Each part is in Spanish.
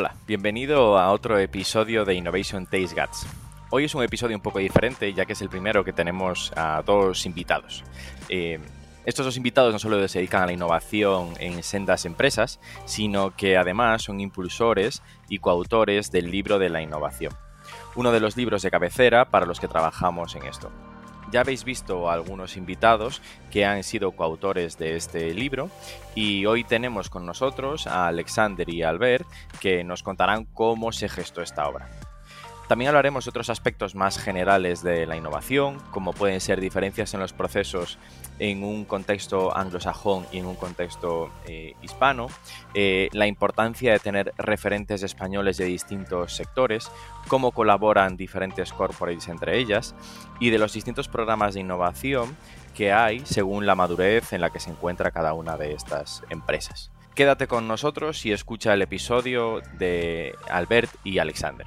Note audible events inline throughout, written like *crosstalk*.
Hola, bienvenido a otro episodio de Innovation Taste Guts. Hoy es un episodio un poco diferente, ya que es el primero que tenemos a dos invitados. Eh, estos dos invitados no solo se dedican a la innovación en sendas empresas, sino que además son impulsores y coautores del libro de la innovación, uno de los libros de cabecera para los que trabajamos en esto. Ya habéis visto a algunos invitados que han sido coautores de este libro y hoy tenemos con nosotros a Alexander y Albert que nos contarán cómo se gestó esta obra. También hablaremos de otros aspectos más generales de la innovación, como pueden ser diferencias en los procesos en un contexto anglosajón y en un contexto eh, hispano, eh, la importancia de tener referentes españoles de distintos sectores, cómo colaboran diferentes corporates entre ellas y de los distintos programas de innovación que hay según la madurez en la que se encuentra cada una de estas empresas. Quédate con nosotros y escucha el episodio de Albert y Alexander.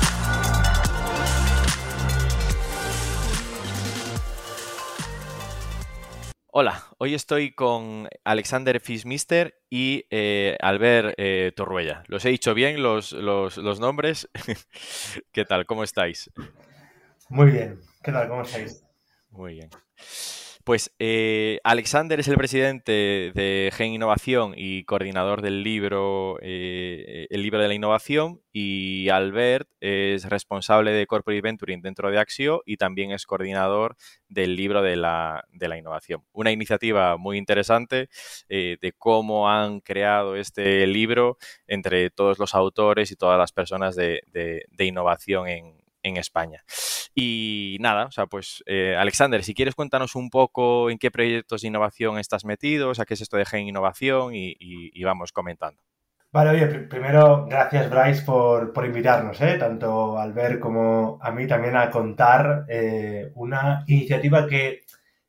Hola, hoy estoy con Alexander Fismister y eh, Albert eh, Torruella. ¿Los he dicho bien los, los, los nombres? *laughs* ¿Qué tal? ¿Cómo estáis? Muy bien. ¿Qué tal? ¿Cómo estáis? Muy bien. Pues eh, Alexander es el presidente de Gen Innovación y coordinador del libro eh, El libro de la innovación y Albert es responsable de Corporate Venturing dentro de Axio y también es coordinador del libro de la, de la innovación. Una iniciativa muy interesante eh, de cómo han creado este libro entre todos los autores y todas las personas de, de innovación en, en España. Y nada, o sea, pues eh, Alexander, si quieres cuéntanos un poco en qué proyectos de innovación estás metido, o sea, qué es esto de Gen Innovación y, vamos comentando. Vale, oye, primero gracias Bryce por, por invitarnos, ¿eh? tanto al ver como a mí también a contar eh, una iniciativa que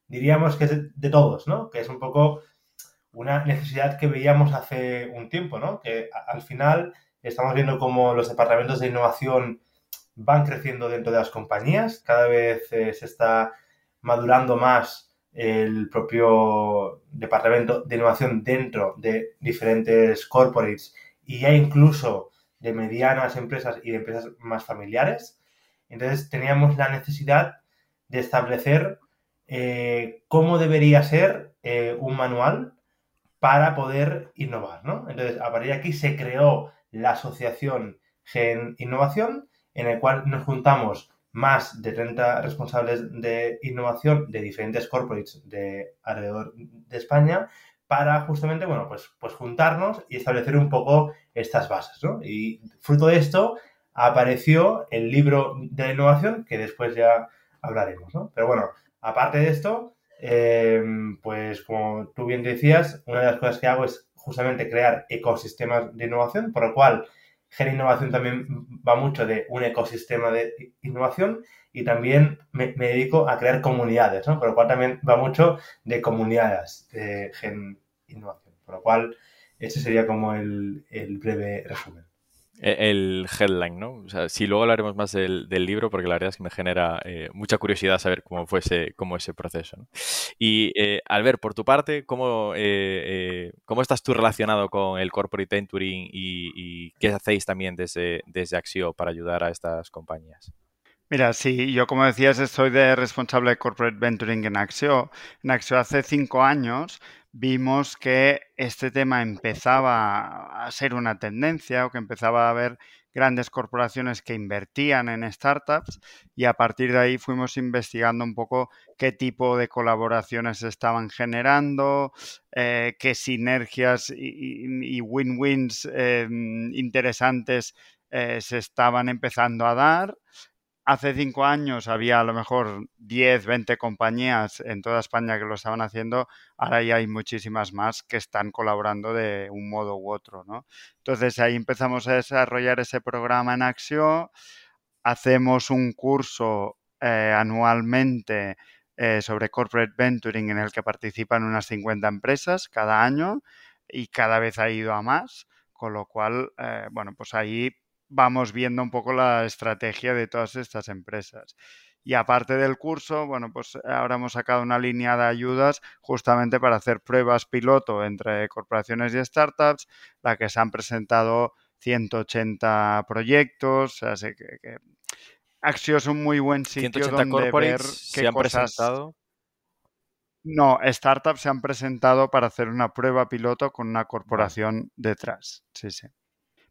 diríamos que es de, todos, ¿no? Que es un poco una necesidad que veíamos hace un tiempo, ¿no? Que al final estamos viendo como los departamentos de innovación van creciendo dentro de las compañías, cada vez eh, se está madurando más el propio departamento de innovación dentro de diferentes corporates y ya incluso de medianas empresas y de empresas más familiares. Entonces teníamos la necesidad de establecer eh, cómo debería ser eh, un manual para poder innovar. ¿no? Entonces, a partir de aquí se creó la asociación Gen Innovación en el cual nos juntamos más de 30 responsables de innovación de diferentes corporates de alrededor de España para justamente, bueno, pues, pues juntarnos y establecer un poco estas bases, ¿no? Y fruto de esto apareció el libro de la innovación, que después ya hablaremos, ¿no? Pero bueno, aparte de esto, em, pues como tú bien decías, una de las cosas que hago es justamente crear ecosistemas de innovación, por lo cual Gen Innovación también va mucho de un ecosistema de innovación y también me, dedico a crear comunidades, ¿no? Por lo cual también va mucho de comunidades de Gen Innovación. Por lo cual, ese sería como el breve resumen. E, el headline, ¿no? O sea, si luego hablaremos más del, libro, porque la verdad es que me genera eh, mucha curiosidad saber cómo fue ese, cómo ese proceso. ¿no? Y eh, Albert, por tu parte, ¿cómo, eh, ¿cómo estás tú relacionado con el corporate venturing y, qué hacéis también desde, desde Axio para ayudar a estas compañías? Mira, sí, yo como decías, estoy de responsable de Corporate Venturing en Axio. En Axio hace cinco años vimos que este tema empezaba a ser una tendencia o que empezaba a haber grandes corporaciones que invertían en startups y a partir de ahí fuimos investigando un poco qué tipo de colaboraciones estaban generando, eh, qué sinergias y, win-wins eh, interesantes eh, se estaban empezando a dar hace cinco años había a lo mejor 10, 20 compañías en toda España que lo estaban haciendo, ahora ya hay muchísimas más que están colaborando de un modo u otro, ¿no? Entonces ahí empezamos a desarrollar ese programa en Axio, hacemos un curso eh, anualmente eh, sobre corporate venturing en el que participan unas 50 empresas cada año y cada vez ha ido a más, con lo cual, eh, bueno, pues ahí vamos viendo un poco la estrategia de todas estas empresas. Y aparte del curso, bueno, pues ahora hemos sacado una línea de ayudas justamente para hacer pruebas piloto entre corporaciones y startups, la que se han presentado 180 proyectos, así que, que Axio es un muy buen sitio donde ver qué se han presentado. No, startups se han presentado para hacer una prueba piloto con una corporación detrás. Sí, sí.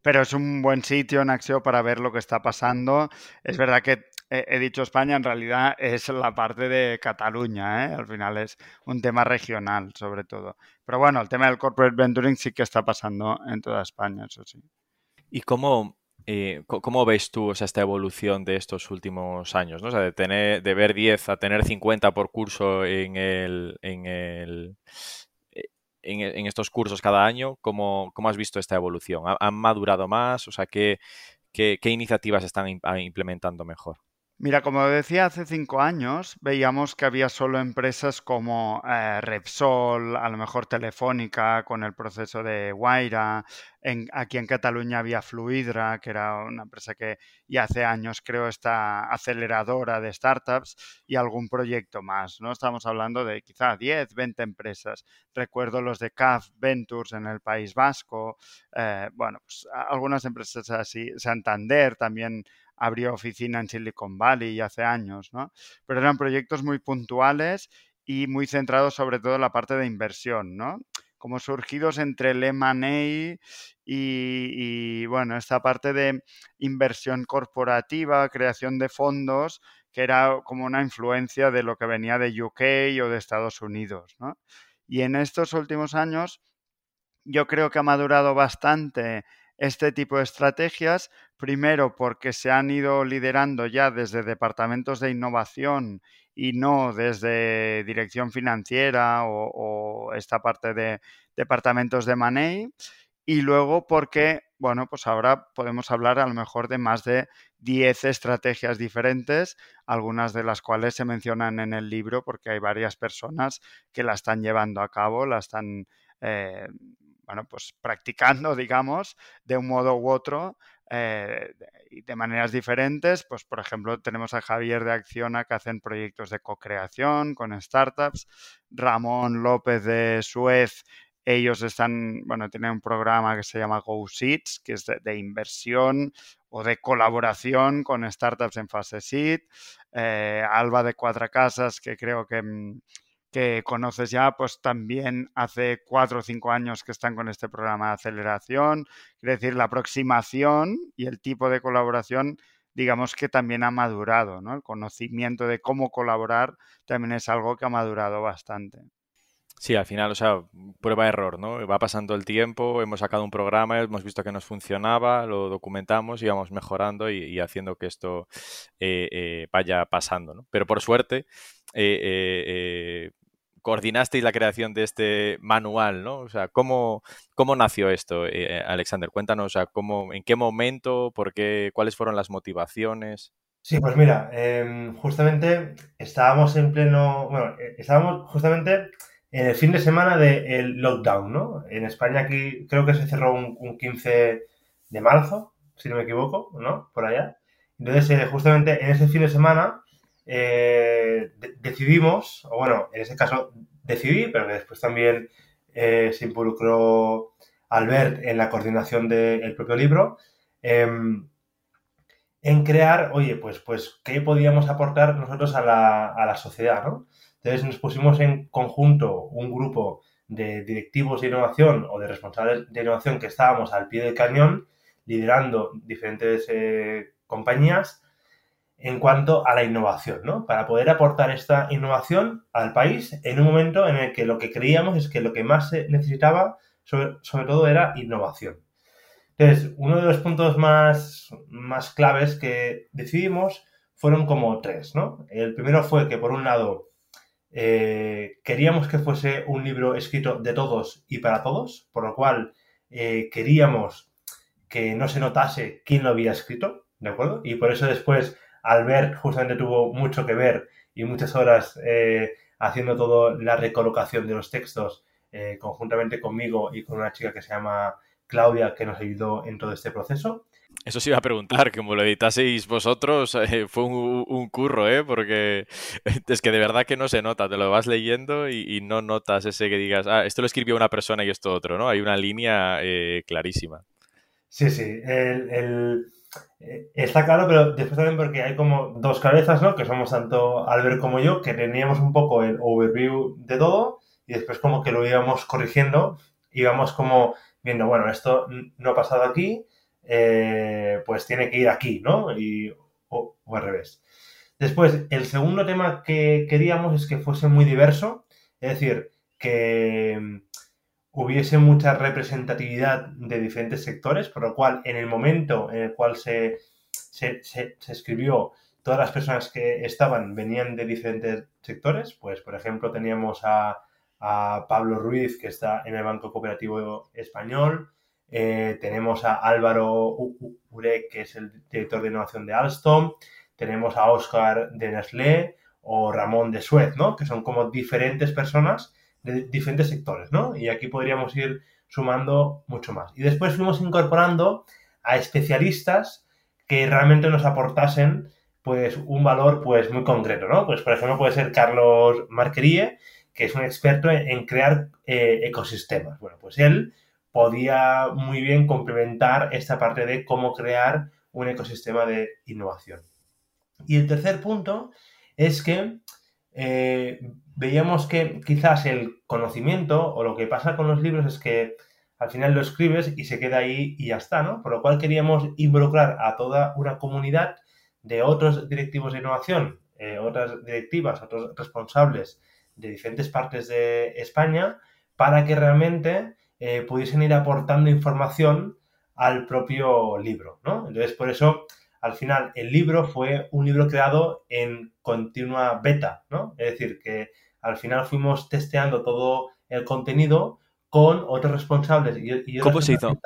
Pero es un buen sitio en Axio para ver lo que está pasando. Es verdad que he dicho España, en realidad es la parte de Cataluña, ¿eh? al final es un tema regional sobre todo. Pero bueno, el tema del corporate venturing sí que está pasando en toda España, eso sí. ¿Y cómo, eh, ¿Cómo ves tú esta evolución de estos últimos años? ¿no? O sea, de, tener, de ver 10 a tener 50 por curso en, el, en, el, eh, en, estos cursos cada año, ¿cómo, ¿cómo, has visto esta evolución? ¿Han madurado más? O sea, ¿qué, qué, qué iniciativas están implementando mejor? Mira, como decía hace cinco años, veíamos que había solo empresas como eh, Repsol, a lo mejor Telefónica, con el proceso de Guaira. Aquí en Cataluña había Fluidra, que era una empresa que ya hace años creo está aceleradora de startups y algún proyecto más. ¿no? Estamos hablando de quizá 10, 20 empresas. Recuerdo los de CAF Ventures en el País Vasco. Eh, bueno, pues, algunas empresas así. Santander también abrió oficina en Silicon Valley hace años, ¿no? Pero eran proyectos muy puntuales y muy centrados sobre todo en la parte de inversión, ¿no? Como surgidos entre el M&A y, y, bueno, esta parte de inversión corporativa, creación de fondos, que era como una influencia de lo que venía de UK o de Estados Unidos, ¿no? Y en estos últimos años yo creo que ha madurado bastante este tipo de estrategias, primero porque se han ido liderando ya desde departamentos de innovación y no desde dirección financiera o, esta parte de departamentos de money. Y luego porque, bueno, pues ahora podemos hablar a lo mejor de más de 10 estrategias diferentes, algunas de las cuales se mencionan en el libro porque hay varias personas que la están llevando a cabo, la están eh, bueno, pues practicando, digamos, de un modo u otro eh, y de maneras diferentes. Pues, por ejemplo, tenemos a Javier de Acciona que hacen proyectos de co-creación con startups, Ramón López de Suez. Ellos están, bueno, tienen un programa que se llama Go Seeds, que es de, inversión o de colaboración con startups en fase seed. Eh, Alba de Cuatro Casas, que creo que mm, que conoces ya, pues también hace cuatro o cinco años que están con este programa de aceleración. Es decir, la aproximación y el tipo de colaboración, digamos que también ha madurado, ¿no? El conocimiento de cómo colaborar también es algo que ha madurado bastante. Sí, al final, o sea, prueba-error, ¿no? Va pasando el tiempo, hemos sacado un programa, hemos visto que nos funcionaba, lo documentamos y vamos mejorando y, haciendo que esto eh, eh, vaya pasando, ¿no? Pero por suerte, eh, coordinasteis la creación de este manual, ¿no? O sea, ¿cómo, cómo nació esto, eh, Alexander? Cuéntanos, o sea, cómo, ¿en qué momento, por qué, cuáles fueron las motivaciones? Sí, pues mira, em, justamente estábamos en pleno, bueno, eh, estábamos justamente en el fin de semana del lockdown, ¿no? En España aquí creo que se cerró un, 15 de marzo, si no me equivoco, ¿no? Por allá. Entonces, eh, justamente en ese fin de semana eh, decidimos, o bueno, en ese caso decidí, pero que después también eh, se involucró Albert en la coordinación del propio libro, em, en crear, oye, pues, pues, ¿qué podíamos aportar nosotros a la, a la sociedad, ¿no? Entonces nos pusimos en conjunto un grupo de directivos de innovación o de responsables de innovación que estábamos al pie del cañón, liderando diferentes eh, compañías en cuanto a la innovación, ¿no? Para poder aportar esta innovación al país en un momento en el que lo que creíamos es que lo que más se necesitaba, sobre, todo, era innovación. Entonces, uno de los puntos más, más claves que decidimos fueron como tres, ¿no? El primero fue que, por un lado, eh, queríamos que fuese un libro escrito de todos y para todos, por lo cual eh, queríamos que no se notase quién lo había escrito, ¿de acuerdo? Y por eso después Albert justamente tuvo mucho que ver y muchas horas eh, haciendo toda la recolocación de los textos eh, conjuntamente conmigo y con una chica que se llama Claudia que nos ayudó en todo este proceso. Eso sí iba a preguntar, como lo editaseis vosotros, eh, fue un, curro, ¿eh? Porque *laughs* es que de verdad que no se nota, te lo vas leyendo y, no notas ese que digas, ah, esto lo escribió una persona y esto otro, ¿no? Hay una línea clarísima. Sí, sí, el eh, está claro, pero después también porque hay como dos cabezas, ¿no? Que somos tanto Albert como yo, que teníamos un poco el overview de todo y después como que lo íbamos corrigiendo, íbamos como viendo, bueno, esto no ha pasado aquí, eh, pues tiene que ir aquí, ¿no? Y, o, al revés. Después, el segundo tema que queríamos es que fuese muy diverso, es decir, que hubiese mucha representatividad de diferentes sectores, por lo cual en el momento en el cual se, se, escribió, todas las personas que estaban venían de diferentes sectores, pues por ejemplo teníamos a, Pablo Ruiz, que está en el Banco Cooperativo Español, eh, tenemos a Álvaro Urek, que es el director de innovación de Alstom, tenemos a Oscar de Nestlé o Ramón de Suez, ¿no? Que son como diferentes personas de diferentes sectores, ¿no? Y aquí podríamos ir sumando mucho más. Y después fuimos incorporando a especialistas que realmente nos aportasen pues un valor pues muy concreto, ¿no? Pues por ejemplo puede ser Carlos Marquerie, que es un experto en, crear eh, ecosistemas. Bueno, pues él podía muy bien complementar esta parte de cómo crear un ecosistema de innovación. Y el tercer punto es que eh, veíamos que quizás el conocimiento o lo que pasa con los libros es que al final lo escribes y se queda ahí y ya está, ¿no? Por lo cual queríamos involucrar a toda una comunidad de otros directivos de innovación, eh, otras directivas, otros responsables de diferentes partes de España, para que realmente eh, pudiesen ir aportando información al propio libro, ¿no? Entonces, por eso al final el libro fue un libro creado en continua beta, ¿no? Es decir, que al final fuimos testeando todo el contenido con otros responsables. Y, ¿Cómo, se hizo?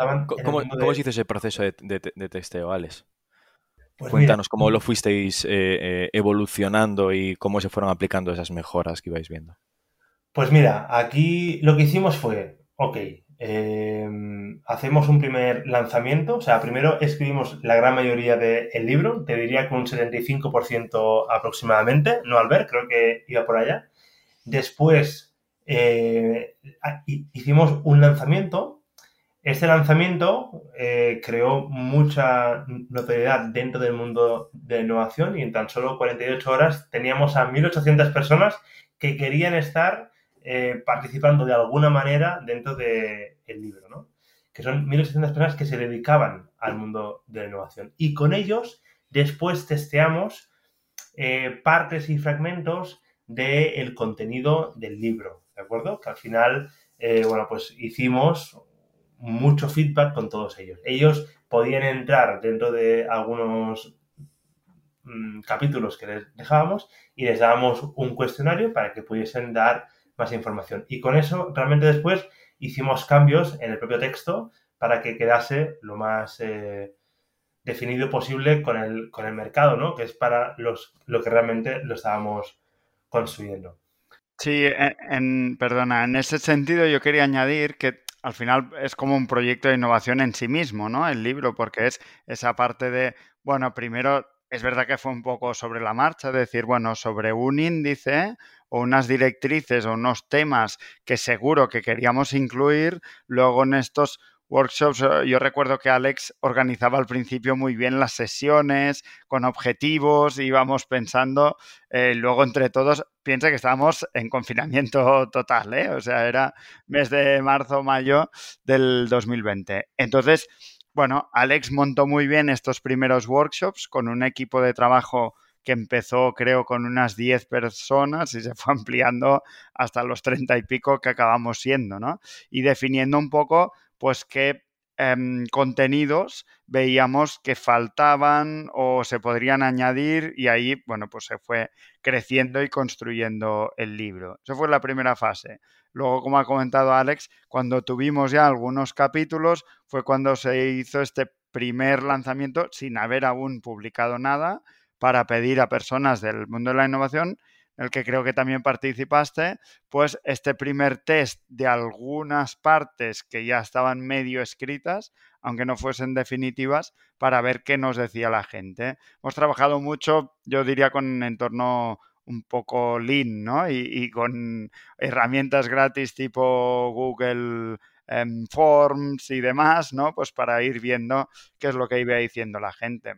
¿Cómo, se hizo ese proceso de, testeo, Alex? Pues Cuéntanos cómo lo fuisteis eh, eh, evolucionando y cómo se fueron aplicando esas mejoras que ibais viendo. Pues mira, aquí lo que hicimos fue, ok, Em, hacemos un primer lanzamiento, o sea, primero escribimos la gran mayoría del libro, te diría que un 75% aproximadamente, no al ver, creo que iba por allá. Después eh, hicimos un lanzamiento. Este lanzamiento eh, creó mucha notoriedad dentro del mundo de innovación y en tan solo 48 horas teníamos a 1.800 personas que querían estar eh, participando de alguna manera dentro del libro, ¿no? Que son 1.800 personas que se dedicaban al mundo de la innovación. Y con ellos después testeamos eh, partes y fragmentos del contenido del libro, ¿de acuerdo? Que al final, eh, bueno, pues hicimos mucho feedback con todos ellos. Ellos podían entrar dentro de algunos mm, capítulos que les dejábamos y les dábamos un cuestionario para que pudiesen dar más información. Y con eso, realmente después hicimos cambios en el propio texto para que quedase lo más eh, definido posible con el, con el mercado, ¿no? Que es para los, lo que realmente lo estábamos construyendo. Sí, en, perdona, en ese sentido yo quería añadir que al final es como un proyecto de innovación en sí mismo, ¿no? El libro, porque es esa parte de, bueno, primero es verdad que fue un poco sobre la marcha, decir, bueno, sobre un índice o unas directrices o unos temas que seguro que queríamos incluir, luego en estos workshops, eh, yo recuerdo que Alex organizaba al principio muy bien las sesiones, con objetivos, íbamos pensando, eh, luego entre todos, piensa que estábamos en confinamiento total, ¿eh? o sea, era mes de marzo, mayo del 2020. Entonces, bueno, Alex montó muy bien estos primeros workshops con un equipo de trabajo que empezó creo con unas 10 personas y se fue *laughs* ampliando hasta los 30 y pico que acabamos siendo, ¿no? Y definiendo un poco, pues, qué em, contenidos veíamos que faltaban o se podrían añadir y ahí, bueno, pues se fue creciendo y construyendo el libro. Esa fue la primera fase. Luego, como ha comentado Alex, cuando tuvimos ya algunos capítulos fue cuando se hizo este primer lanzamiento sin haber aún publicado nada, para pedir a personas del mundo de la innovación el que creo que también participaste, pues este primer test de algunas partes que ya estaban medio escritas, aunque no fuesen definitivas, para ver qué nos decía la gente. Hemos trabajado mucho, yo diría, con entorno un poco lean, ¿no? Y, con herramientas gratis tipo Google em, Forms y demás, ¿no? Pues para ir viendo qué es lo que iba diciendo la gente.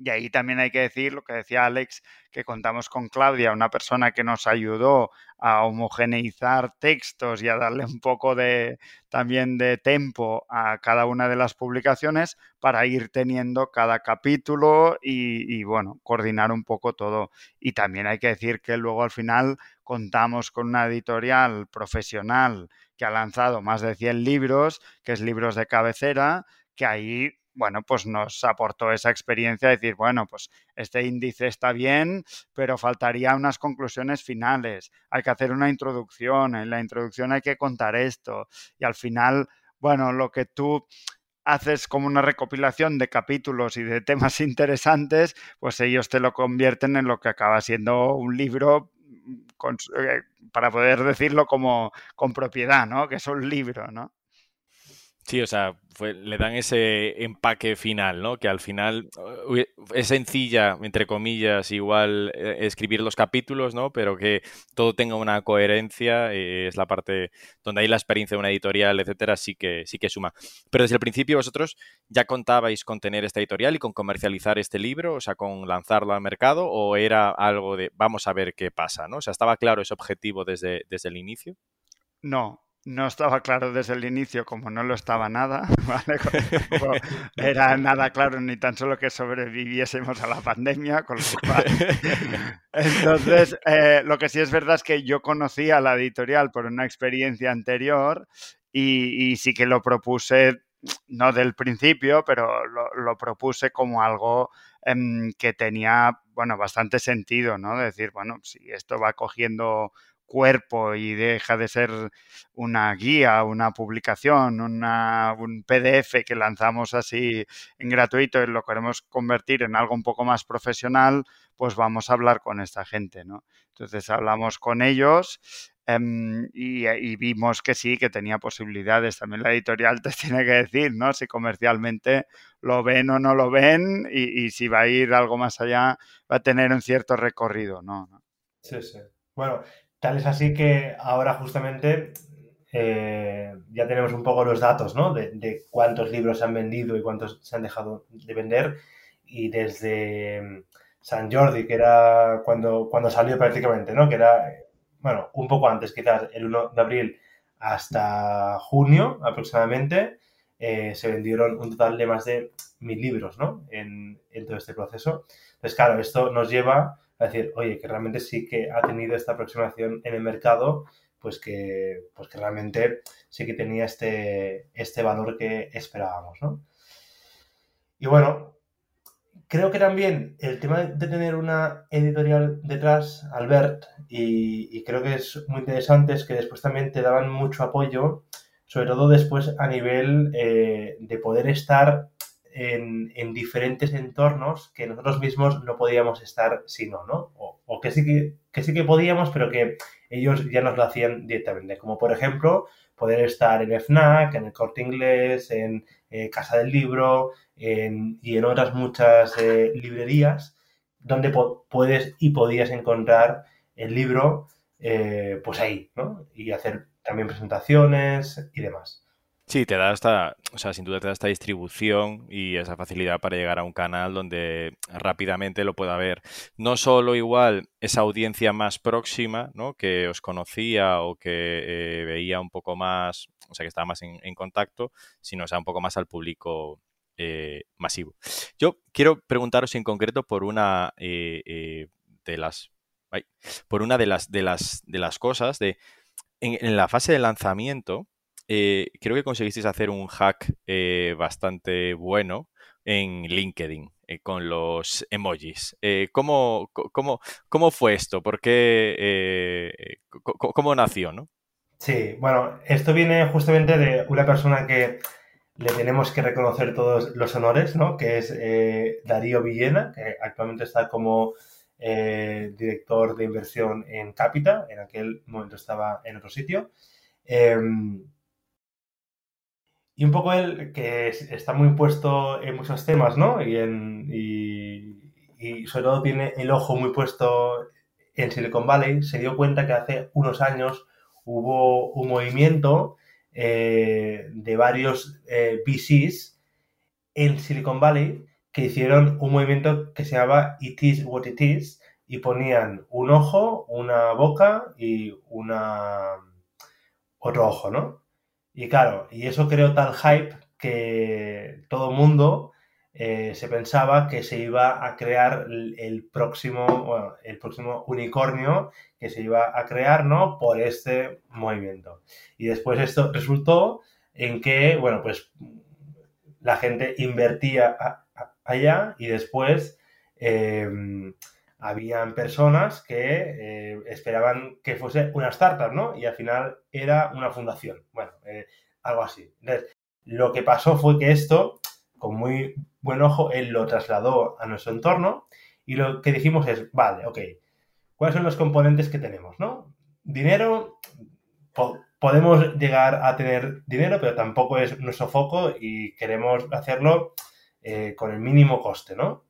Y ahí también hay que decir lo que decía Alex, que contamos con Claudia, una persona que nos ayudó a homogeneizar textos y a darle un poco de también de tempo a cada una de las publicaciones para ir teniendo cada capítulo y, bueno, coordinar un poco todo. Y también hay que decir que luego al final contamos con una editorial profesional que ha lanzado más de 100 libros, que es libros de cabecera, que ahí bueno, pues nos aportó esa experiencia de decir, bueno, pues este índice está bien, pero faltaría unas conclusiones finales. Hay que hacer una introducción, en la introducción hay que contar esto y al final, bueno, lo que tú haces como una recopilación de capítulos y de temas *laughs* interesantes, pues ellos te lo convierten en lo que acaba siendo un libro eh, para poder decirlo como con propiedad, ¿no? Que es un libro, ¿no? Sí, o sea, le dan ese empaque final, ¿no? Que al final es sencilla, entre comillas, igual eh, escribir los capítulos, ¿no? Pero que todo tenga una coherencia, eh, es la parte donde hay la experiencia de una editorial, etcétera, sí que, sí que suma. Pero desde el principio vosotros ya contabais con tener esta editorial y con comercializar este libro, o sea, con lanzarlo al mercado, o era algo de vamos a ver qué pasa, ¿no? O sea, ¿estaba claro ese objetivo desde, desde el inicio? No, no estaba claro desde el inicio, como no lo estaba nada, *laughs* ¿vale? *laughs* era nada claro ni tan solo que sobreviviésemos a la pandemia, con lo cual... *laughs* Entonces, eh, lo que sí es verdad es que yo conocía la editorial por una experiencia anterior y, sí que lo propuse, no del principio, pero lo, propuse como algo em, que tenía, bueno, bastante sentido, ¿no? Decir, bueno, si esto va cogiendo cuerpo y deja de ser una guía, una publicación, una, un PDF que lanzamos así en gratuito y lo queremos convertir en algo un poco más profesional, pues vamos a hablar con esta gente, ¿no? Entonces hablamos con ellos em, y, vimos que sí, que tenía posibilidades. También la editorial te *laughs* tiene que decir, ¿no? Si comercialmente lo ven o no lo ven y, y si va a ir algo más allá, va a tener un cierto recorrido, ¿no? Sí, sí. Bueno, Tal es así que ahora justamente eh, ya tenemos un poco los datos, ¿no? De, cuántos libros se han vendido y cuántos se han dejado de vender. Y desde mm, San Jordi, que era cuando, cuando salió prácticamente, ¿no? Que era, bueno, un poco antes, quizás el 1 de abril hasta junio aproximadamente, eh, se vendieron un total de más de mil libros, ¿no? En, en todo este proceso. Entonces, claro, esto nos lleva a decir, oye, que realmente sí que ha tenido esta aproximación en el mercado, pues que, pues que realmente sí que tenía este, este valor que esperábamos, ¿no? Y bueno, creo que también el tema de tener una editorial detrás, Albert, y, creo que es muy interesante, es que después también te daban mucho apoyo, sobre todo después a nivel eh, de poder estar en, diferentes entornos que nosotros mismos no podíamos estar si no, ¿no? O, que, sí que, sí que podíamos, pero que ellos ya nos lo hacían directamente. Como por ejemplo, poder estar en FNAC, en el Corte Inglés, en eh, Casa del Libro y en otras muchas eh, librerías donde puedes y podías encontrar el libro eh, pues ahí, ¿no? Y hacer también presentaciones y demás. Sí, te da esta, o sea, sin duda te da esta distribución y esa facilidad para llegar a un canal donde rápidamente lo pueda ver. No solo igual esa audiencia más próxima, ¿no? Que os conocía o que eh, veía un poco más, o sea, que estaba más en, contacto, sino, sea, un poco más al público eh, masivo. Yo quiero preguntaros en concreto por una eh, de las, por una de las, de las, de las cosas de en la fase de lanzamiento eh, creo que conseguisteis hacer un hack eh, bastante bueno en LinkedIn eh, con los emojis. ¿cómo, cómo, fue esto? ¿Por qué? ¿Cómo nació? ¿no? Sí, bueno, esto viene justamente de una persona que le tenemos que reconocer todos los honores, ¿no? Que es Darío Villena, que actualmente está como director de inversión en Capita, en aquel momento estaba en otro sitio. Em, y un poco él, que está muy puesto en muchos temas, ¿no? Y, sobre todo tiene el ojo muy puesto en Silicon Valley, se dio cuenta que hace unos años hubo un movimiento eh, de varios eh, VCs en Silicon Valley que hicieron un movimiento que se llamaba It is what it is y ponían un ojo, una boca y una otro ojo, ¿no? Y claro, y eso creó tal hype que todo mundo eh, se pensaba que se iba a crear el, próximo, el próximo unicornio que se iba a crear, ¿no? Por este movimiento. Y después esto resultó en que, bueno, pues la gente invertía allá y después em, habían personas que eh, esperaban que fuese una startup, ¿no? Y al final era una fundación. Bueno, eh, algo así. Entonces, lo que pasó fue que esto con muy buen ojo, él lo trasladó a nuestro entorno y lo que dijimos es, vale, ok, ¿cuáles son los componentes que tenemos? ¿no? Dinero, podemos llegar a tener dinero, pero tampoco es nuestro foco y queremos hacerlo eh, con el mínimo coste, ¿no?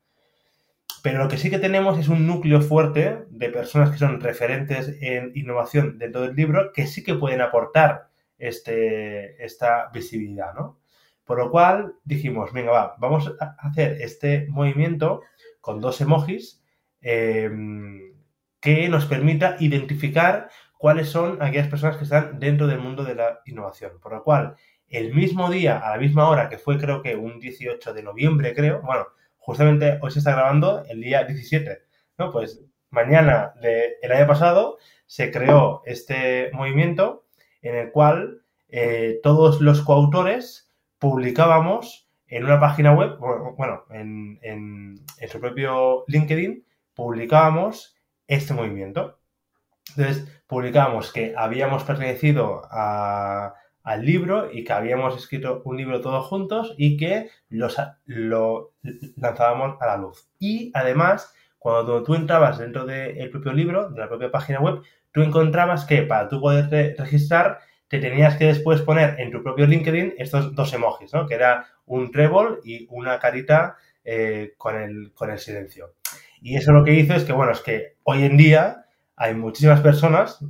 Pero lo que sí que tenemos es un núcleo fuerte de personas que son referentes en innovación dentro del libro que sí que pueden aportar este, esta visibilidad, ¿no? Por lo cual dijimos, venga, va, vamos a hacer este movimiento con dos emojis em, que nos permita identificar cuáles son aquellas personas que están dentro del mundo de la innovación. Por lo cual, el mismo día, a la misma hora, que fue creo que un 18 de noviembre, creo, bueno, justamente hoy se está grabando el día 17, ¿no? Pues mañana del año pasado se creó este movimiento en el cual eh, todos los coautores publicábamos en una página web, bueno, en, su propio LinkedIn, publicábamos este movimiento. Entonces, publicábamos que habíamos pertenecido al libro y que habíamos escrito un libro todos juntos y que los, lo lanzábamos a la luz. Y además, cuando tú entrabas dentro del propio libro, de la propia página web, tú encontrabas que para tú poder registrar te tenías que después poner en tu propio LinkedIn estos dos emojis, ¿no? Que era un trébol y una carita eh, con, el, con el silencio. Y eso lo que hizo es que, bueno, es que hoy en día hay muchísimas personas,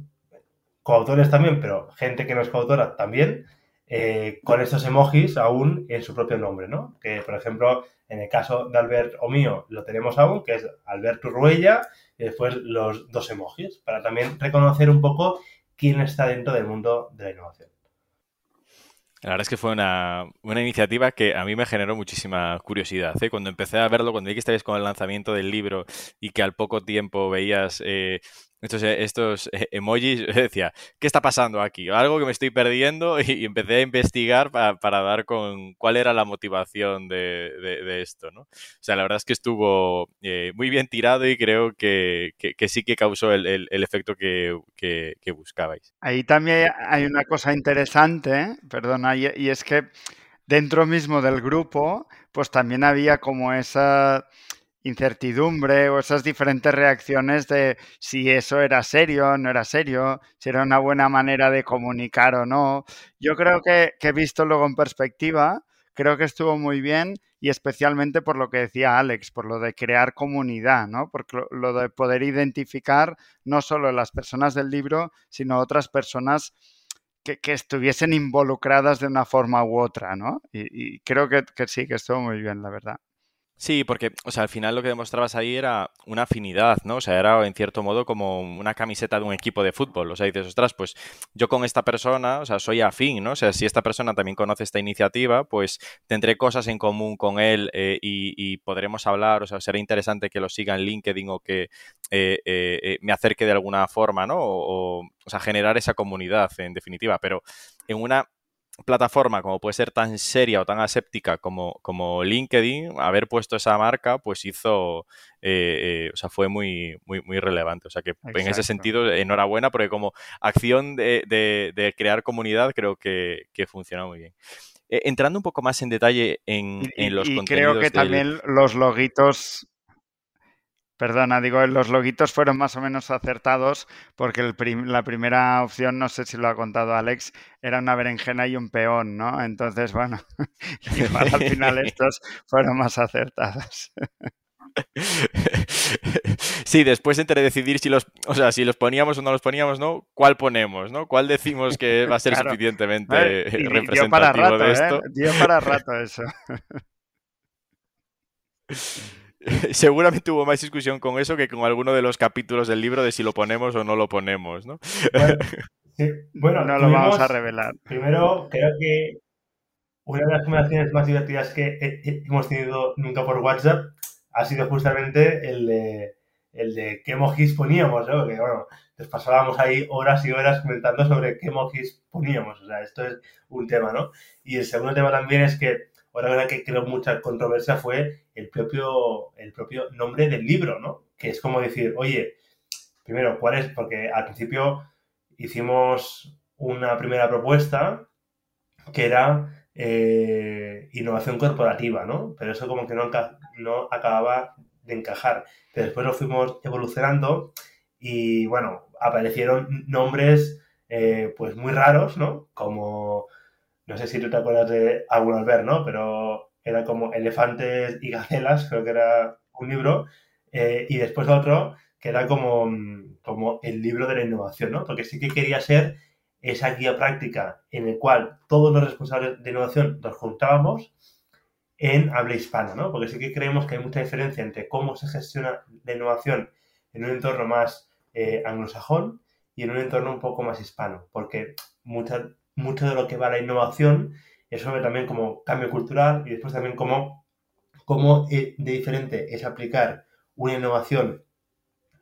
coautores también, pero gente que no es coautora también, eh, con estos emojis aún en su propio nombre, ¿no? Que, por ejemplo, en el caso de Albert o mío lo tenemos aún, que es Alberto Ruella, y después los dos emojis, para también reconocer un poco quién está dentro del mundo de la innovación. La verdad es que fue una, iniciativa que a mí me generó muchísima curiosidad. ¿eh? Cuando empecé a verlo, cuando vi que estabais con el lanzamiento del libro y que al poco tiempo veías eh, estos, eh, estos eh, emojis, *laughs* decía, ¿qué está pasando aquí? Algo que me estoy perdiendo *laughs* y, empecé a investigar para, dar con cuál era la motivación de, esto, ¿no? O sea, la verdad es que estuvo eh, muy bien tirado y creo que, sí que causó el, efecto que, buscabais. Ahí también hay una cosa interesante, perdona, y es que dentro mismo del grupo, pues también había como esa incertidumbre o esas diferentes reacciones de si eso era serio, no era serio, si era una buena manera de comunicar o no. Yo creo que, que he visto luego en perspectiva, creo que estuvo muy bien y especialmente por lo que decía Alex, por lo de crear comunidad, ¿no? Porque lo, de poder identificar no solo las personas del libro, sino otras personas que, que estuviesen involucradas de una forma u otra, ¿no? Y, creo que, que sí, que estuvo muy bien, la verdad. Sí, porque, o sea, al final lo que demostrabas ahí era una afinidad, ¿no? O sea, era en cierto modo como una camiseta de un equipo de fútbol. O sea, dices, ostras, pues yo con esta persona, o sea, soy afín, ¿no? O sea, si esta persona también conoce esta iniciativa, pues tendré cosas en común con él eh, y, podremos hablar, o sea, será interesante que lo siga en LinkedIn o que eh, eh, me acerque de alguna forma, ¿no? O, o sea, generar esa comunidad, en definitiva. Pero en una plataforma como puede ser tan seria o tan aséptica como, como LinkedIn, haber puesto esa marca, pues hizo, eh, eh, o sea, fue muy, muy, muy relevante. O sea que en ese sentido, enhorabuena, porque como acción de, crear comunidad creo que, que funcionó muy bien. eh, entrando un poco más en detalle en, en los y creo que contenidos del- también los loguitos, perdona, digo, los loguitos fueron más o menos acertados porque el prim- la primera opción, no sé si lo ha contado Alex, era una berenjena y un peón, ¿no? Entonces, bueno, *laughs* igual al final *laughs* estos fueron más acertados. *laughs* Sí, después entre decidir si los, o sea, si los poníamos o no los poníamos, ¿no? ¿Cuál ponemos, no? ¿Cuál decimos que va a ser Claro. suficientemente Eh, y dio representativo para rato, de ¿eh? esto? Dio para rato eso. *laughs* Seguramente hubo más discusión con eso que con alguno de los capítulos del libro de si lo ponemos o no lo ponemos, ¿no? Bueno, *laughs* sí, bueno, no lo vamos a revelar. Primero, creo que una de las conversaciones más divertidas que he- he- hemos tenido nunca por WhatsApp ha sido justamente el de, el de qué emojis poníamos, ¿no? Que bueno, nos pasábamos ahí horas y horas comentando sobre qué emojis poníamos. O sea, esto es un tema, ¿no? Y el segundo tema también es que otra cosa que creo mucha controversia fue el propio, el propio nombre del libro, ¿no? Que es como decir, oye, primero, ¿cuál es? Porque al principio hicimos una primera propuesta que era eh, innovación corporativa, ¿no? Pero eso como que no, no acababa de encajar. Después lo fuimos evolucionando y, bueno, aparecieron nombres eh, pues muy raros, ¿no? Como, no sé si tú te acuerdas de alguno al ver, ¿no? Pero era como Elefantes y Gacelas, creo que era un libro. eh, y después otro que era como, mm, como el libro de la innovación, ¿no? Porque sí que quería ser esa guía práctica en el cual todos los responsables de innovación nos juntábamos en habla hispana, ¿no? Porque sí que creemos que hay mucha diferencia entre cómo se gestiona la innovación en un entorno más eh, anglosajón y en un entorno un poco más hispano, porque mucha, mucho de lo que va a la innovación es sobre también como cambio cultural y después también como cómo eh, de diferente es aplicar una innovación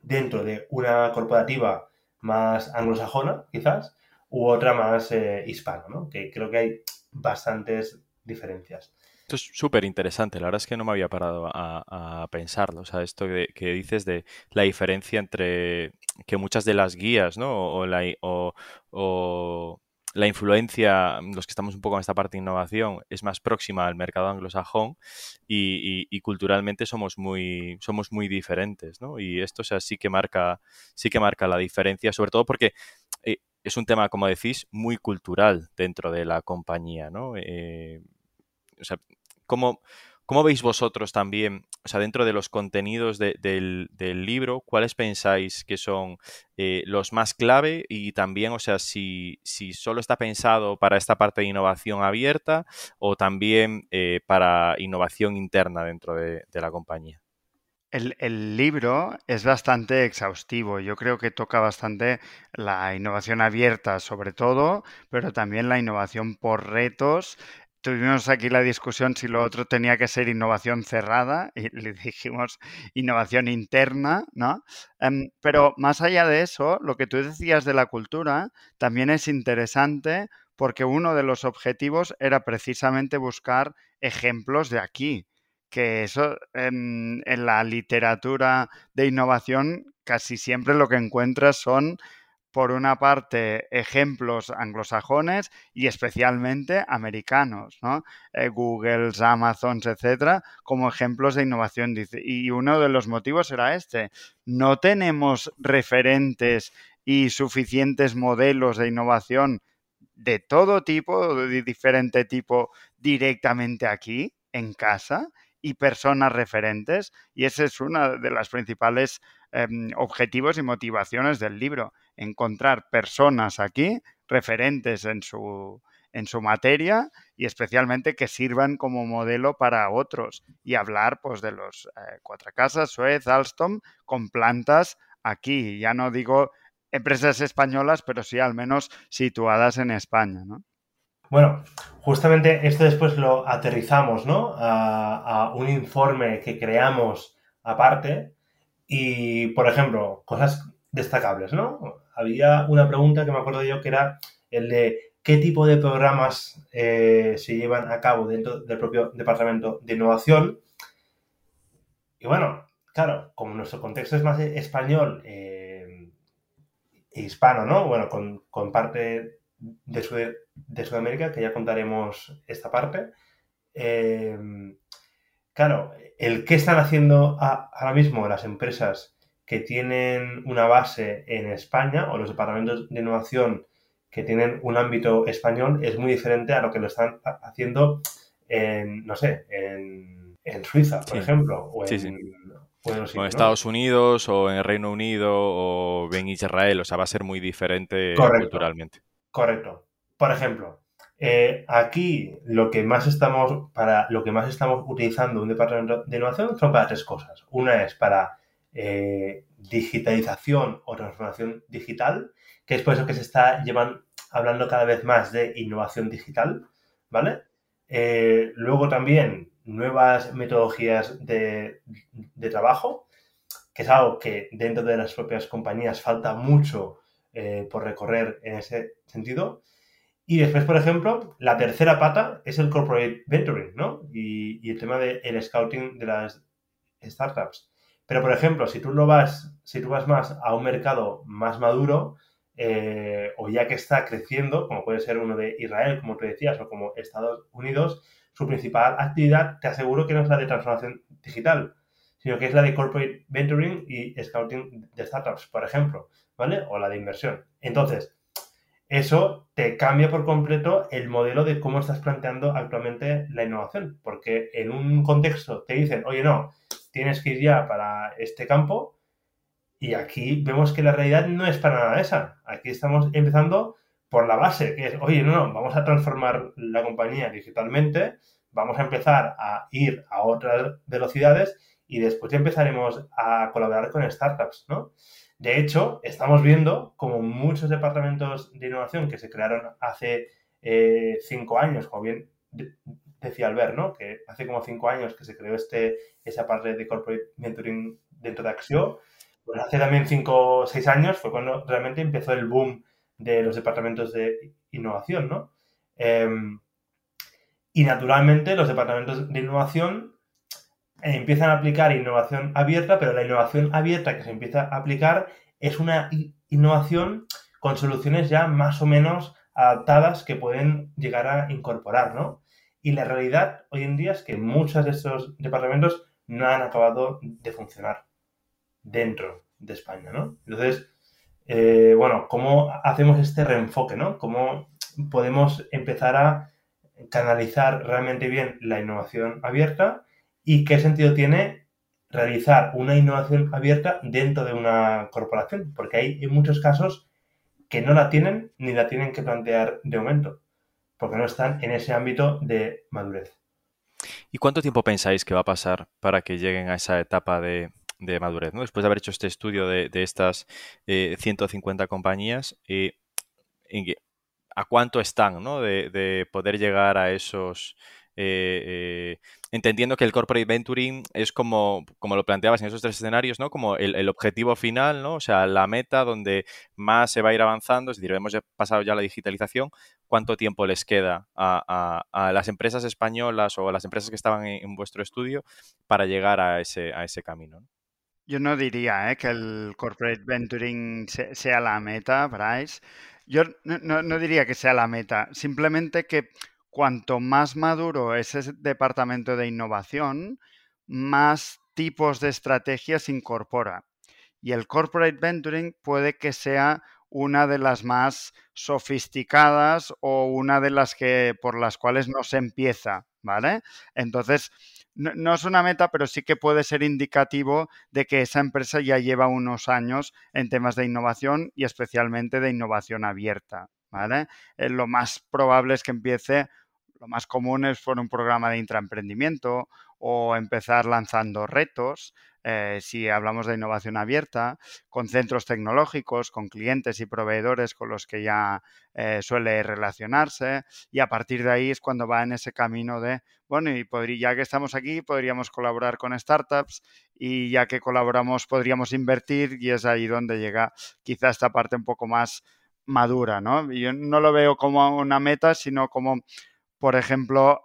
dentro de una corporativa más anglosajona, quizás, u otra más eh, hispana, ¿no? Que creo que hay bastantes diferencias. Esto es súper interesante, la verdad es que no me había parado a, a pensarlo, o sea, esto de- que dices de la diferencia entre que muchas de las guías, ¿no? O, la, o la influencia, los que estamos un poco en esta parte de innovación, es más próxima al mercado anglosajón y, culturalmente somos muy, somos muy diferentes, ¿no? Y esto, o sea, sí que marca, sí que marca la diferencia, sobre todo porque eh, es un tema, como decís, muy cultural dentro de la compañía, ¿no? Eh, o sea, ¿cómo, cómo veis vosotros también, o sea, dentro de los contenidos de- del, libro, cuáles pensáis que son eh, los más clave y también, o sea, si, si solo está pensado para esta parte de innovación abierta o también eh, para innovación interna dentro de, la compañía? El libro es bastante exhaustivo. Yo creo que toca bastante la innovación abierta, sobre todo, pero también la innovación por retos. Tuvimos aquí la discusión si lo otro tenía que ser innovación cerrada y *laughs* le dijimos innovación interna, ¿no? Em, pero más allá de eso, lo que tú decías de la cultura también es interesante porque uno de los objetivos era precisamente buscar ejemplos de aquí que eso en, en la literatura de innovación casi siempre lo que encuentras son, por una parte, ejemplos anglosajones y especialmente americanos, ¿no? Eh, Googles, Amazons, etcétera, como ejemplos de innovación. Y uno de los motivos era este. No tenemos referentes y suficientes modelos de innovación de todo tipo, de diferente tipo, directamente aquí, en casa, y personas referentes. Y ese es uno de los principales eh, objetivos y motivaciones del libro. Encontrar personas aquí, referentes en su, en su materia y especialmente que sirvan como modelo para otros. Y hablar pues, de los eh, Cuatro Casas, Suez, Alstom, con plantas aquí. Ya no digo empresas españolas, pero sí al menos situadas en España, ¿no? Bueno, justamente esto después lo aterrizamos, ¿no? A, a, un informe que creamos aparte y, por ejemplo, cosas destacables, ¿no? Había una pregunta que me acuerdo yo que era el de qué tipo de programas eh, se llevan a cabo dentro del propio departamento de innovación. Y bueno, claro, como nuestro contexto es más español eh, e hispano, ¿no? Bueno, con, con parte de, de, Sudamérica, que ya contaremos esta parte. Em, claro, el qué están haciendo ahora mismo las empresas que tienen una base en España o los departamentos de innovación que tienen un ámbito español es muy diferente a lo que lo están haciendo en, no sé, en, Suiza, por ejemplo, o en, Estados Unidos o en Reino Unido o en Israel, o sea, va a ser muy diferente culturalmente. Correcto. Por ejemplo, eh, aquí lo que más estamos para lo que más estamos utilizando un departamento de innovación son para tres cosas. Una es para eh, digitalización o transformación digital, que es por eso que se está llevan, hablando cada vez más de innovación digital, ¿vale? Eh, luego también nuevas metodologías de, trabajo, que es algo que dentro de las propias compañías falta mucho eh, por recorrer en ese sentido. Y después, por ejemplo, la tercera pata es el corporate venturing, ¿no? Y, el tema del scouting de las startups. Pero, por ejemplo, si tú lo vas, si tú vas más a un mercado más maduro, eh, o ya que está creciendo, como puede ser uno de Israel, como tú decías, o como Estados Unidos, su principal actividad, te aseguro que no es la de transformación digital, sino que es la de corporate venturing y scouting de startups, por ejemplo, ¿vale? O la de inversión. Entonces, eso te cambia por completo el modelo de cómo estás planteando actualmente la innovación, porque en un contexto te dicen, oye, no, tienes que ir ya para este campo. Y aquí vemos que la realidad no es para nada esa. Aquí estamos empezando por la base, que es, oye, no, no, vamos a transformar la compañía digitalmente, vamos a empezar a ir a otras velocidades y después ya empezaremos a colaborar con startups, ¿no? De hecho, estamos viendo como muchos departamentos de innovación que se crearon hace eh, cinco años, como bien decía Albert, ¿no? Que hace como cinco años que se creó este, esa parte de corporate mentoring dentro de Axio. Pues hace también cinco o seis años fue cuando realmente empezó el boom de los departamentos de innovación, ¿no? Em, y naturalmente los departamentos de innovación empiezan a aplicar innovación abierta, pero la innovación abierta que se empieza a aplicar es una innovación con soluciones ya más o menos adaptadas que pueden llegar a incorporar, ¿no? Y la realidad hoy en día es que muchos de estos departamentos no han acabado de funcionar dentro de España, ¿no? Entonces, eh, bueno, ¿cómo hacemos este reenfoque, ¿no? ¿Cómo podemos empezar a canalizar realmente bien la innovación abierta y qué sentido tiene realizar una innovación abierta dentro de una corporación? Porque hay muchos casos que no la tienen ni la tienen que plantear de momento porque no están en ese ámbito de madurez. ¿Y cuánto tiempo pensáis que va a pasar para que lleguen a esa etapa de, madurez? ¿no? Después de haber hecho este estudio de, estas 150 eh, compañías, eh, ¿a cuánto están ¿no? de, poder llegar a esos eh, eh, entendiendo que el corporate venturing es como, como lo planteabas en esos tres escenarios, ¿no? Como el, objetivo final, ¿no? O sea, la meta donde más se va a ir avanzando, es decir, hemos pasado ya la digitalización, ¿cuánto tiempo les queda a, las empresas españolas o a las empresas que estaban en, vuestro estudio para llegar a ese, a ese camino? Yo no diría ¿eh? que el corporate venturing sea la meta, Bryce. Yo no diría que sea la meta, simplemente que cuanto más maduro es ese departamento de innovación, más tipos de estrategias incorpora. Y el corporate venturing puede que sea una de las más sofisticadas o una de las que por las cuales no se empieza, ¿vale? Entonces, no, es una meta, pero sí que puede ser indicativo de que esa empresa ya lleva unos años en temas de innovación y especialmente de innovación abierta, ¿vale? Eh, lo más probable es que empiece lo más común es por un programa de intraemprendimiento o empezar lanzando retos, eh, si hablamos de innovación abierta, con centros tecnológicos, con clientes y proveedores con los que ya eh, suele relacionarse y a partir de ahí es cuando va en ese camino de, bueno, y podría, ya que estamos aquí, podríamos colaborar con startups y ya que colaboramos podríamos invertir y es ahí donde llega quizá esta parte un poco más madura, ¿no? Yo no lo veo como una meta, sino como por ejemplo,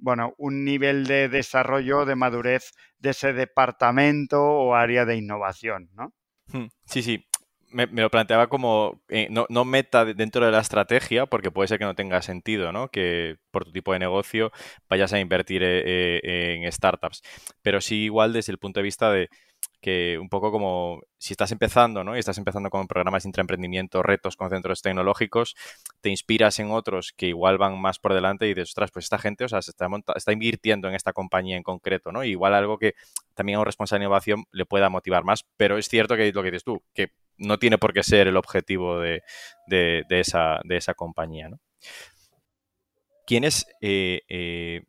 bueno, un nivel de desarrollo, de madurez de ese departamento o área de innovación, ¿no? Hmm, sí, sí. me, lo planteaba como eh, no, no, meta dentro de la estrategia, porque puede ser que no tenga sentido, ¿no? Que por tu tipo de negocio vayas a invertir eh, eh, en startups. Pero sí igual desde el punto de vista de que un poco como si estás empezando, ¿no? Y estás empezando con programas de intraemprendimiento, retos con centros tecnológicos, te inspiras en otros que igual van más por delante y dices, ostras, pues esta gente, o sea, se está, está invirtiendo en esta compañía en concreto, ¿no? igual algo que también a un responsable de innovación le pueda motivar más, pero es cierto que lo que dices tú, que no tiene por qué ser el objetivo de, esa, de esa compañía, ¿no? ¿Quiénes, eh, eh,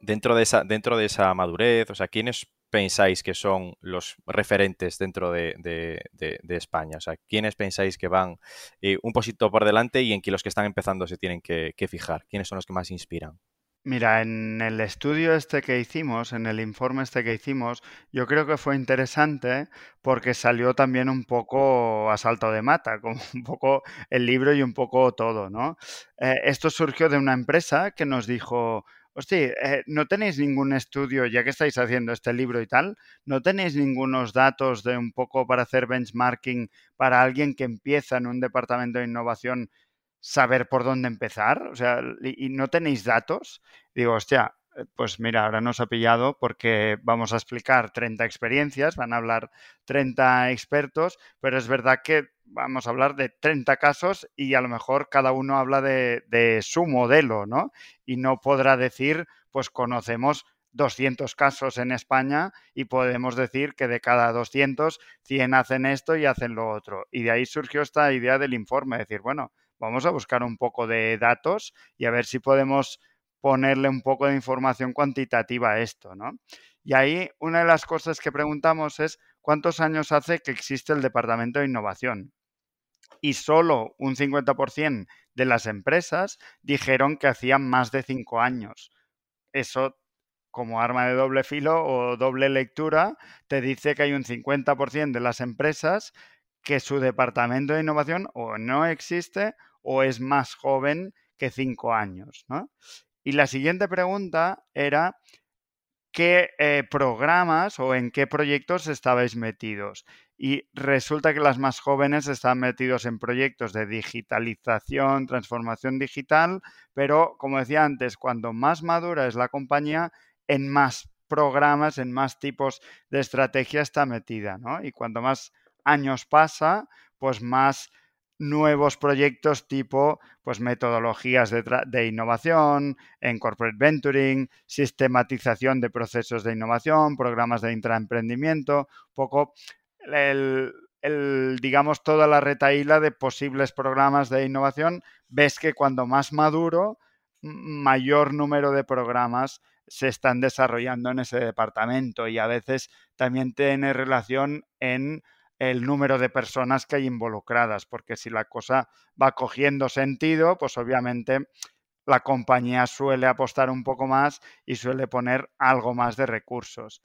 dentro, de esa, dentro de esa madurez, o sea, quiénes pensáis que son los referentes dentro de, España? O sea, ¿quiénes pensáis que van eh, un poquito por delante y en que los que están empezando se tienen que, fijar? ¿Quiénes son los que más inspiran? Mira, en el estudio este que hicimos, en el informe este que hicimos, yo creo que fue interesante porque salió también un poco a salto de mata, *laughs* como un poco el libro y un poco todo, ¿no? Eh, esto surgió de una empresa que nos dijo, hostia, eh, ¿no tenéis ningún estudio, ya que estáis haciendo este libro y tal, ¿no tenéis ningunos datos de un poco para hacer benchmarking para alguien que empieza en un departamento de innovación, saber por dónde empezar? O sea, ¿y, no tenéis datos? Digo, hostia, pues mira, ahora nos ha pillado porque vamos a explicar 30 experiencias, van a hablar 30 expertos, pero es verdad que vamos a hablar de 30 casos y a lo mejor cada uno habla de, su modelo, ¿no? Y no podrá decir, pues conocemos 200 casos en España y podemos decir que de cada 200, 100 hacen esto y hacen lo otro. Y de ahí surgió esta idea del informe, decir, bueno, vamos a buscar un poco de datos y a ver si podemos ponerle un poco de información cuantitativa a esto, ¿no? Y ahí una de las cosas que preguntamos es cuántos años hace que existe el Departamento de Innovación y solo un 50% de las empresas dijeron que hacían más de cinco años. Eso, como arma de doble filo o doble lectura, te dice que hay un 50% de las empresas que su departamento de innovación o no existe o es más joven que cinco años. Y la siguiente pregunta era qué eh, programas o en qué proyectos estabais metidos y resulta que las más jóvenes están metidos en proyectos de digitalización, transformación digital, pero como decía antes, cuando más madura es la compañía, en más programas, en más tipos de estrategia está metida, ¿no? Y cuanto más años pasa, pues más nuevos proyectos tipo pues metodologías de, de, innovación, en corporate venturing, sistematización de procesos de innovación, programas de intraemprendimiento, poco el, digamos, toda la retaíla de posibles programas de innovación, ves que cuando más maduro, mayor número de programas se están desarrollando en ese departamento y a veces también tiene relación en el número de personas que hay involucradas, porque si la cosa va cogiendo sentido, pues obviamente la compañía suele apostar un poco más y suele poner algo más de recursos.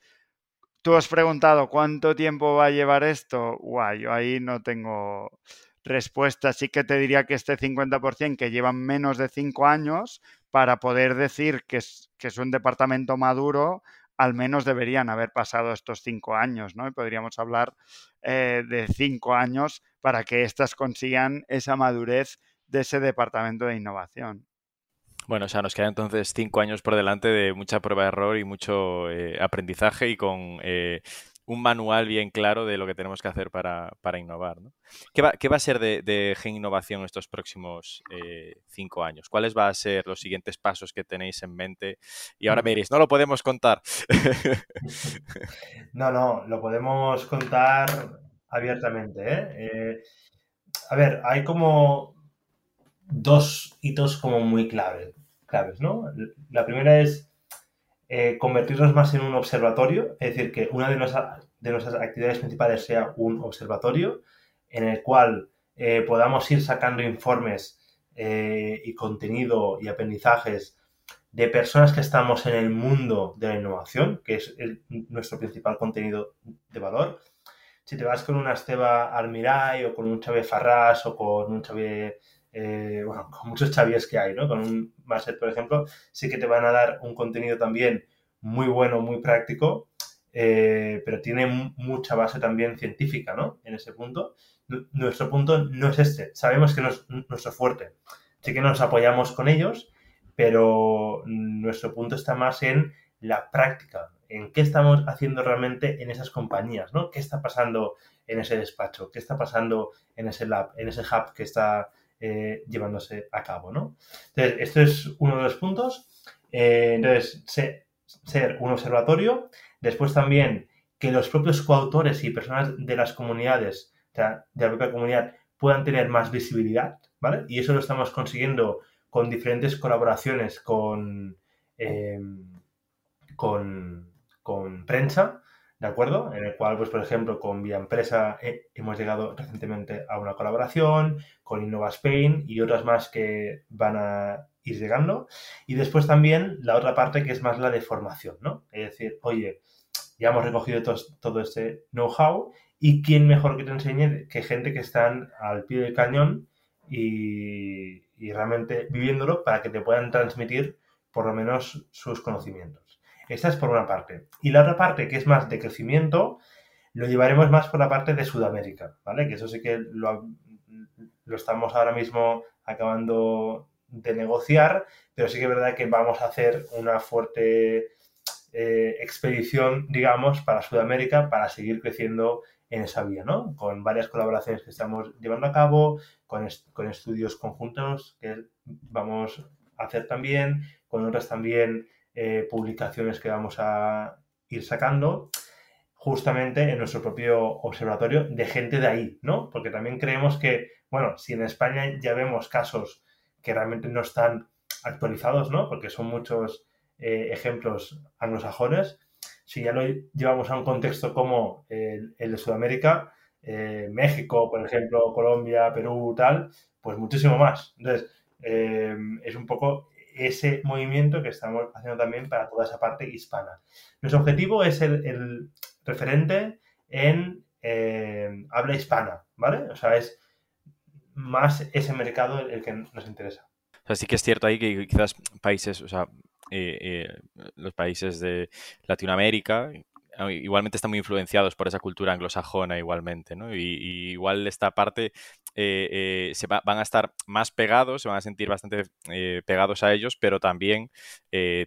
Tú has preguntado cuánto tiempo va a llevar esto. Guay, yo ahí no tengo respuesta. Sí que te diría que este 50% que llevan menos de 5 años, para poder decir que es, que es un departamento maduro, al menos deberían haber pasado estos 5 años, ¿no? Y podríamos hablar eh, de 5 años para que éstas consigan esa madurez de ese departamento de innovación. Bueno, o sea, nos quedan entonces cinco años por delante de mucha prueba de error y mucho eh, aprendizaje y con eh, un manual bien claro de lo que tenemos que hacer para, innovar. ¿no? ¿Qué, va, ¿Qué, va, a ser de, Gen Innovación estos próximos eh, cinco años? ¿Cuáles van a ser los siguientes pasos que tenéis en mente? Y ahora me diréis, no lo podemos contar. *laughs* no, no, lo podemos contar abiertamente. a ver, hay como dos hitos como muy claves, claves ¿no? La primera es eh, convertirnos más en un observatorio, es decir, que una de nuestras, de nuestras actividades principales sea un observatorio en el cual eh, podamos ir sacando informes eh, y contenido y aprendizajes de personas que estamos en el mundo de la innovación, que es nuestro principal contenido de valor. Si te vas con una Esteba Almiray o con un Chávez Farras o con un Chávez eh, bueno, *laughs* con muchos chavíes que hay, ¿no? Con un Marset, por ejemplo, sí que te van a dar un contenido también muy bueno, muy práctico, eh, pero tiene mucha base también científica, ¿no? En ese punto. nuestro punto no es este. Sabemos que no es nuestro fuerte. Sí que nos apoyamos con ellos, pero nuestro punto está más en la práctica, en qué estamos haciendo realmente en esas compañías, ¿no? ¿Qué está pasando en ese despacho? ¿Qué está pasando en ese lab, en ese hub que está eh, llevándose a cabo, ¿no? Entonces, esto es uno de los puntos. Eh, entonces, ser un observatorio. Después también que los propios coautores y personas de las comunidades, o sea, de la propia comunidad, puedan tener más visibilidad, ¿vale? Y eso lo estamos consiguiendo con diferentes colaboraciones con, eh, con, con, prensa, ¿de acuerdo? En el cual, pues, por ejemplo, con Vía Empresa eh, hemos llegado recientemente a una colaboración, con Innova Spain y otras más que van a ir llegando. Y después también la otra parte que es más la de formación, ¿no? Es decir, oye, ya hemos recogido todo, este know-how y quién mejor que te enseñe que gente que están al pie del cañón y, realmente viviéndolo para que te puedan transmitir por lo menos sus conocimientos. Esta es por una parte. Y la otra parte, que es más de crecimiento, lo llevaremos más por la parte de Sudamérica, ¿vale? Que eso sí que lo, lo estamos ahora mismo acabando de negociar, pero sí que es verdad que vamos a hacer una fuerte eh, expedición, digamos, para Sudamérica para seguir creciendo en esa vía, ¿no? Con varias colaboraciones que estamos llevando a cabo, con, con estudios conjuntos que vamos a hacer también, con otras también eh, publicaciones que vamos a ir sacando justamente en nuestro propio observatorio de gente de ahí, ¿no? Porque también creemos que, bueno, si en España ya vemos casos que realmente no están actualizados, ¿no? Porque son muchos eh, ejemplos anglosajones. Si ya lo llevamos a un contexto como el, de Sudamérica, eh, México, por ejemplo, Colombia, Perú, tal, pues muchísimo más. Entonces, es un poco ese movimiento que estamos haciendo también para toda esa parte hispana. Nuestro objetivo es el, referente en habla hispana, ¿vale? O sea, es más ese mercado el que nos interesa. O sea, sí que es cierto ahí que quizás países, o sea, eh, eh, los países de Latinoamérica igualmente están muy influenciados por esa cultura anglosajona igualmente, ¿no? Y, igual esta parte eh, se van a estar más pegados, se van a sentir bastante pegados a ellos, pero también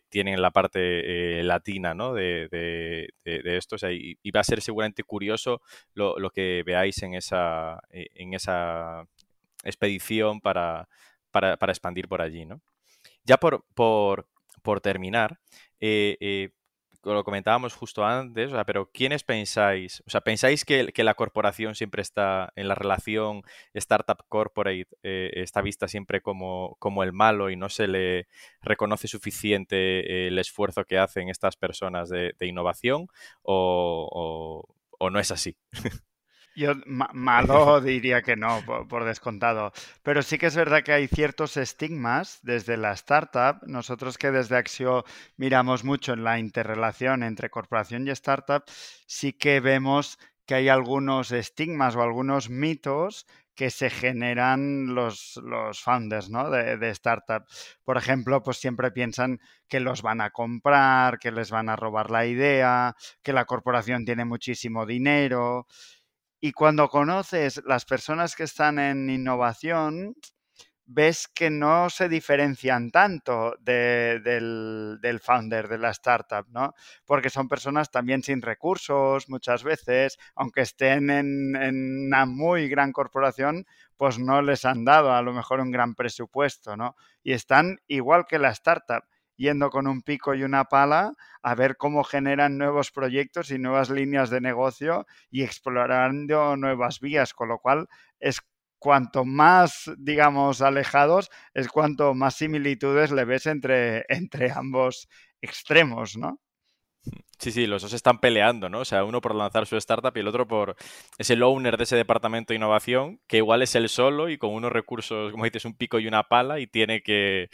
tienen la parte latina, ¿no? De, esto, y, va a ser seguramente curioso lo, que veáis en esa, en esa expedición para, para, para expandir por allí, ¿no? Ya por, por, por terminar, eh, eh, lo comentábamos justo antes, pero ¿quiénes pensáis? O sea, ¿pensáis que, la corporación siempre está en la relación startup-corporate, eh, está vista siempre como, como, el malo y no se le reconoce suficiente el esfuerzo que hacen estas personas de, innovación? O, o, no es así? *laughs* Yo malo *laughs* diría que no, por, descontado. Pero sí que es verdad que hay ciertos estigmas desde la startup. Nosotros que desde Axio miramos mucho en la interrelación entre corporación y startup, sí que vemos que hay algunos estigmas o algunos mitos que se generan los, los founders ¿no? de, de, startup. Por ejemplo, pues siempre piensan que los van a comprar, que les van a robar la idea, que la corporación tiene muchísimo dinero. Y cuando conoces las personas que están en innovación, ves que no se diferencian tanto del, del, founder de la startup, ¿no? Porque son personas también sin recursos muchas veces, aunque estén en, en, una muy gran corporación, pues no les han dado a lo mejor un gran presupuesto, ¿no? Y están igual que la startup yendo con un pico y una pala a ver cómo generan nuevos proyectos y nuevas líneas de negocio y explorando nuevas vías, con lo cual es cuanto más, digamos, alejados, es cuanto más similitudes le ves entre, *laughs* entre ambos extremos, ¿no? Sí, sí, los dos están peleando, ¿no? O sea, uno por lanzar su startup y el otro por es el owner de ese departamento de innovación, que igual es él solo y con unos recursos, como dices, un pico y una pala y tiene que,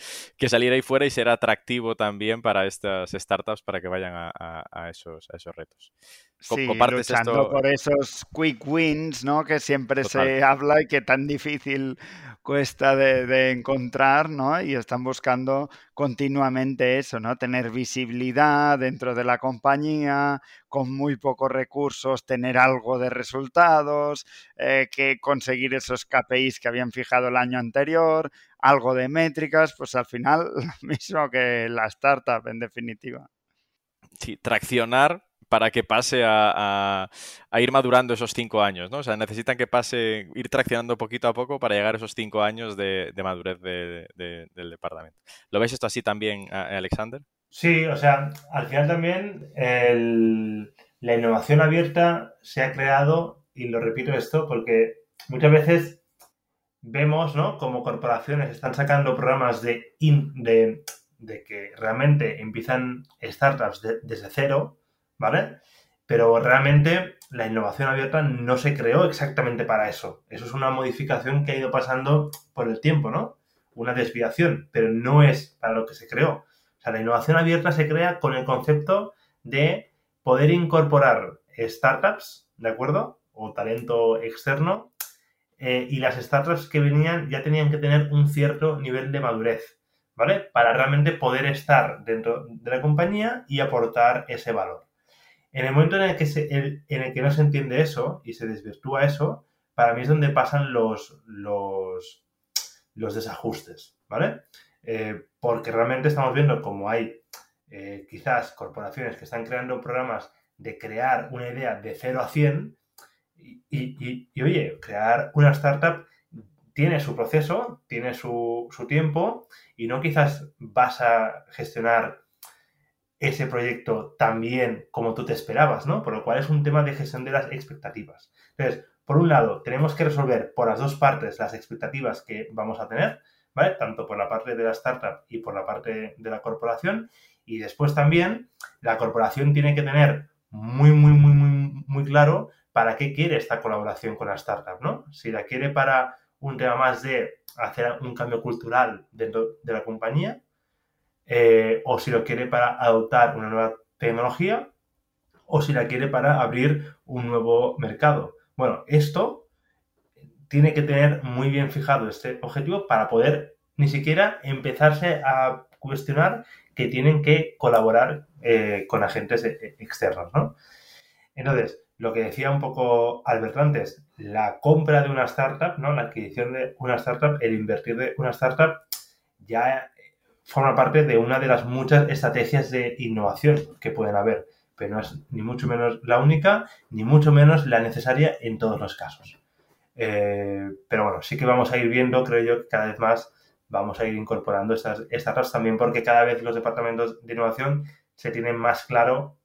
salir ahí fuera y ser atractivo también para estas startups para que vayan a, esos, a esos retos. Sí, luchando por esos quick wins, ¿no? Que siempre se habla y que tan difícil cuesta de, encontrar, ¿no? Y están buscando continuamente eso, ¿no? Tener visibilidad dentro de la compañía, con muy pocos recursos, tener algo de resultados, eh, que conseguir esos KPIs que habían fijado el año anterior, algo de métricas, pues al final *laughs* lo mismo que la startup en definitiva. Sí, traccionar para que pase a, ir madurando esos cinco años, ¿no? O sea, necesitan que pase, ir traccionando poquito a poco para llegar a esos cinco años de, madurez del departamento. ¿Lo ves esto así también, Alexander? Sí, o sea, al final también la innovación abierta se ha creado, y lo repito esto, porque muchas veces vemos, ¿no? Como corporaciones están sacando programas de, de, que realmente empiezan startups desde cero, ¿vale? Pero realmente la innovación abierta no se creó exactamente para eso. Eso es una modificación que ha ido pasando por el tiempo, ¿no? Una desviación, pero no es para lo que se creó. La innovación abierta se crea con el concepto de poder incorporar startups, ¿de acuerdo? O talento externo. Eh, y las startups que venían ya tenían que tener un cierto nivel de madurez, ¿vale? Para realmente poder estar dentro de la compañía y aportar ese valor. En el momento en el, que en el que no se entiende eso y se desvirtúa eso, para mí es donde pasan los, los, los desajustes, ¿vale? Eh, porque realmente estamos viendo como hay eh, quizás corporaciones que están creando programas de crear una idea de 0 a 100 y, y, oye, crear una startup tiene su proceso, tiene su, su tiempo y no quizás vas a gestionar ese proyecto tan bien como tú te esperabas, ¿no? Por lo cual es un tema de gestión de las expectativas. Entonces, por un lado, tenemos que resolver por las dos partes las expectativas que vamos a tener, ¿vale? Tanto por la parte de la startup y por la parte de la corporación. Y después también, la corporación tiene que tener muy, muy, muy, muy, muy claro para qué quiere esta colaboración con la startup, ¿no? Si la quiere para un tema más de hacer un cambio cultural dentro de la compañía, eh, o si lo quiere para adoptar una nueva tecnología, o si la quiere para abrir un nuevo mercado. Bueno, esto tiene que tener muy bien fijado este objetivo para poder ni siquiera empezarse a cuestionar que tienen que colaborar eh, con agentes e, externos, ¿no? Entonces, lo que decía un poco Albert antes, la compra de una startup, ¿no? La adquisición de una startup, el invertir de una startup, ya forma parte de una de las muchas estrategias de innovación que pueden haber, pero no es ni mucho menos la única, ni mucho menos la necesaria en todos los casos. Eh, pero bueno, sí que vamos a ir viendo, creo yo, que cada vez más vamos a ir incorporando estas startups también porque cada vez los departamentos de innovación se tienen más claro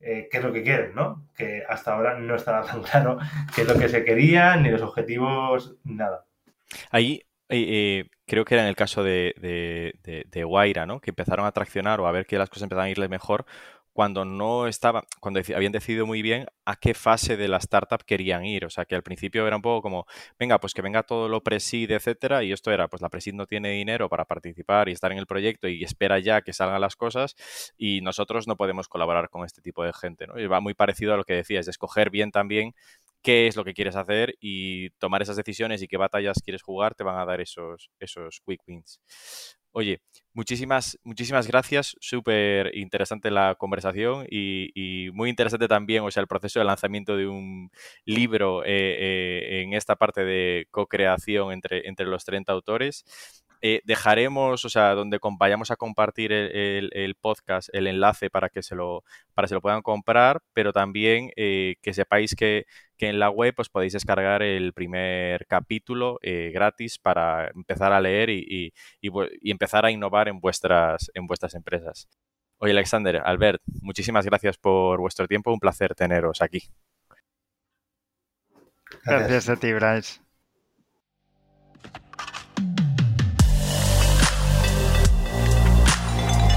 eh, qué es lo que quieren, ¿no? Que hasta ahora no estaba tan *laughs* claro qué es lo que se quería, ni los objetivos, nada. Ahí eh, creo que era en el caso de, de, Guaira, ¿no? Que empezaron a traccionar o a ver que las cosas empezaban a irle mejor cuando no estaba, cuando habían decidido muy bien a qué fase de la startup querían ir. O sea, que al principio era un poco como, venga, pues que venga todo lo presid, etcétera, y esto era, pues la presid no tiene dinero para participar y estar en el proyecto y espera ya que salgan las cosas y nosotros no podemos colaborar con este tipo de gente, ¿no? Y va muy parecido a lo que decías, de escoger bien también qué es lo que quieres hacer y tomar esas decisiones y qué batallas quieres jugar te van a dar esos, esos quick wins. Oye, muchísimas, muchísimas gracias. Súper interesante la conversación y, muy interesante también, o sea, el proceso de lanzamiento de un libro eh, eh, en esta parte de co-creación entre, entre los 30 autores. Eh, dejaremos, o sea, donde vayamos a compartir el, podcast, el enlace para que se lo, para que se lo puedan comprar, pero también eh, que sepáis que, en la web pues, podéis descargar el primer capítulo eh, gratis para empezar a leer y, empezar a innovar en vuestras, en vuestras empresas. Oye, Alexander, Albert, muchísimas gracias por vuestro tiempo. Un placer teneros aquí. Gracias a ti, Bryce.